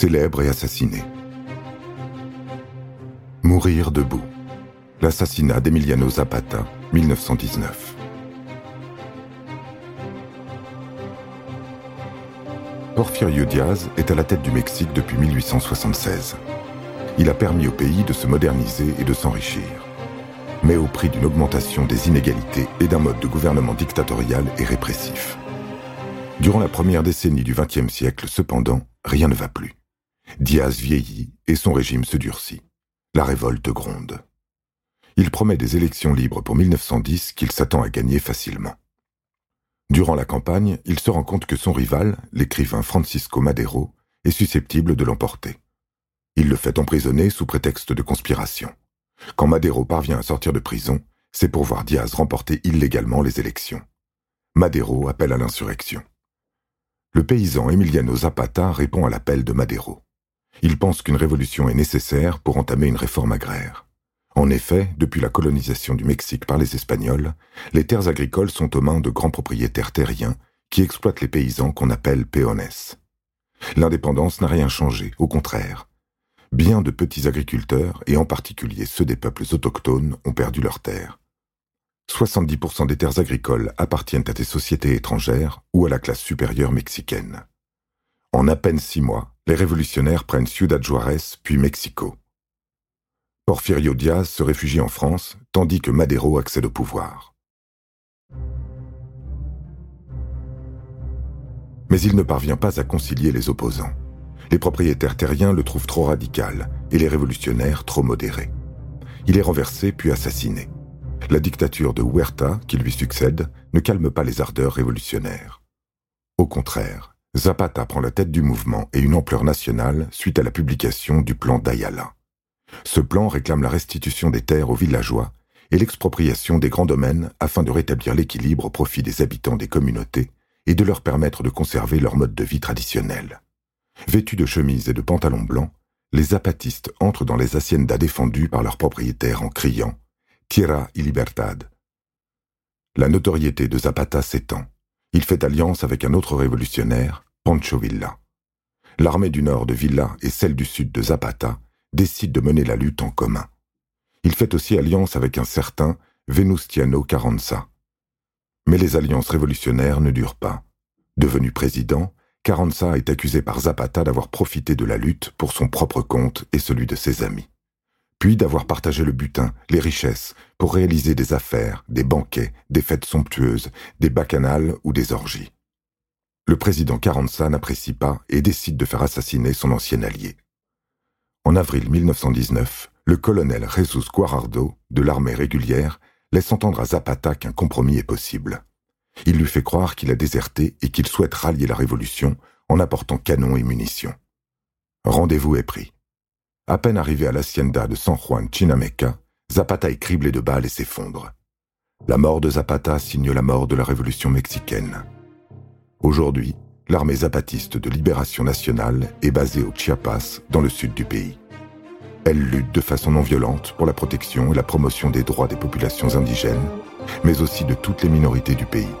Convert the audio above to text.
Célèbre et assassiné. Mourir debout. L'assassinat d'Emiliano Zapata, 1919. Porfirio Diaz est à la tête du Mexique depuis 1876. Il a permis au pays de se moderniser et de s'enrichir, mais au prix d'une augmentation des inégalités et d'un mode de gouvernement dictatorial et répressif. Durant la première décennie du XXe siècle, cependant, rien ne va plus. Diaz vieillit et son régime se durcit. La révolte gronde. Il promet des élections libres pour 1910 qu'il s'attend à gagner facilement. Durant la campagne, il se rend compte que son rival, l'écrivain Francisco Madero, est susceptible de l'emporter. Il le fait emprisonner sous prétexte de conspiration. Quand Madero parvient à sortir de prison, c'est pour voir Diaz remporter illégalement les élections. Madero appelle à l'insurrection. Le paysan Emiliano Zapata répond à l'appel de Madero. Il pense qu'une révolution est nécessaire pour entamer une réforme agraire. En effet, depuis la colonisation du Mexique par les Espagnols, les terres agricoles sont aux mains de grands propriétaires terriens qui exploitent les paysans qu'on appelle peones. L'indépendance n'a rien changé, au contraire. Bien de petits agriculteurs, et en particulier ceux des peuples autochtones, ont perdu leurs terres. 70% des terres agricoles appartiennent à des sociétés étrangères ou à la classe supérieure mexicaine. En à peine six mois, les révolutionnaires prennent Ciudad Juárez puis Mexico. Porfirio Diaz se réfugie en France, tandis que Madero accède au pouvoir. Mais il ne parvient pas à concilier les opposants. Les propriétaires terriens le trouvent trop radical et les révolutionnaires trop modérés. Il est renversé puis assassiné. La dictature de Huerta, qui lui succède, ne calme pas les ardeurs révolutionnaires. Au contraire, Zapata prend la tête du mouvement et une ampleur nationale suite à la publication du plan d'Ayala. Ce plan réclame la restitution des terres aux villageois et l'expropriation des grands domaines afin de rétablir l'équilibre au profit des habitants des communautés et de leur permettre de conserver leur mode de vie traditionnel. Vêtus de chemises et de pantalons blancs, les zapatistes entrent dans les haciendas défendues par leurs propriétaires en criant Tierra y libertad. La notoriété de Zapata s'étend. Il fait alliance avec un autre révolutionnaire, Pancho Villa. L'armée du nord de Villa et celle du sud de Zapata décide de mener la lutte en commun. Il fait aussi alliance avec un certain Venustiano Carranza. Mais les alliances révolutionnaires ne durent pas. Devenu président, Carranza est accusé par Zapata d'avoir profité de la lutte pour son propre compte et celui de ses amis, puis d'avoir partagé le butin, les richesses, pour réaliser des affaires, des banquets, des fêtes somptueuses, des bacchanales ou des orgies. Le président Carranza n'apprécie pas et décide de faire assassiner son ancien allié. En avril 1919, le colonel Jesus Guarardo, de l'armée régulière, laisse entendre à Zapata qu'un compromis est possible. Il lui fait croire qu'il a déserté et qu'il souhaite rallier la révolution en apportant canons et munitions. Rendez-vous est pris. À peine arrivé à l'hacienda de San Juan Chinameca, Zapata est criblé de balles et s'effondre. La mort de Zapata signe la mort de la révolution mexicaine. Aujourd'hui, l'armée zapatiste de libération nationale est basée au Chiapas, dans le sud du pays. Elle lutte de façon non violente pour la protection et la promotion des droits des populations indigènes, mais aussi de toutes les minorités du pays.